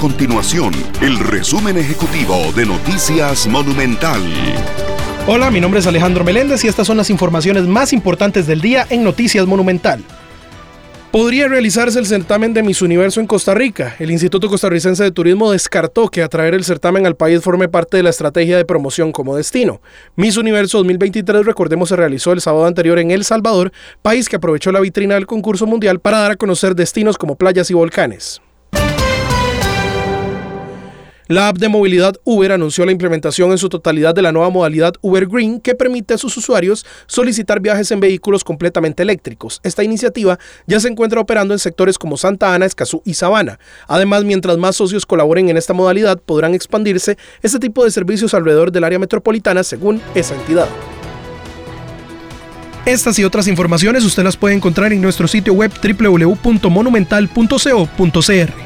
Continuación, el resumen ejecutivo de Noticias Monumental. Hola, mi nombre es Alejandro Meléndez y estas son las informaciones más importantes del día en Noticias Monumental. Podría realizarse el certamen de Miss Universo en Costa Rica. El Instituto Costarricense de Turismo descartó que atraer el certamen al país forme parte de la estrategia de promoción como destino. Miss Universo 2023, recordemos, se realizó el sábado anterior en El Salvador, país que aprovechó la vitrina del concurso mundial para dar a conocer destinos como playas y volcanes. La app de movilidad Uber anunció la implementación en su totalidad de la nueva modalidad Uber Green que permite a sus usuarios solicitar viajes en vehículos completamente eléctricos. Esta iniciativa ya se encuentra operando en sectores como Santa Ana, Escazú y Sabana. Además, mientras más socios colaboren en esta modalidad, podrán expandirse este tipo de servicios alrededor del área metropolitana según esa entidad. Estas y otras informaciones usted las puede encontrar en nuestro sitio web www.monumental.co.cr.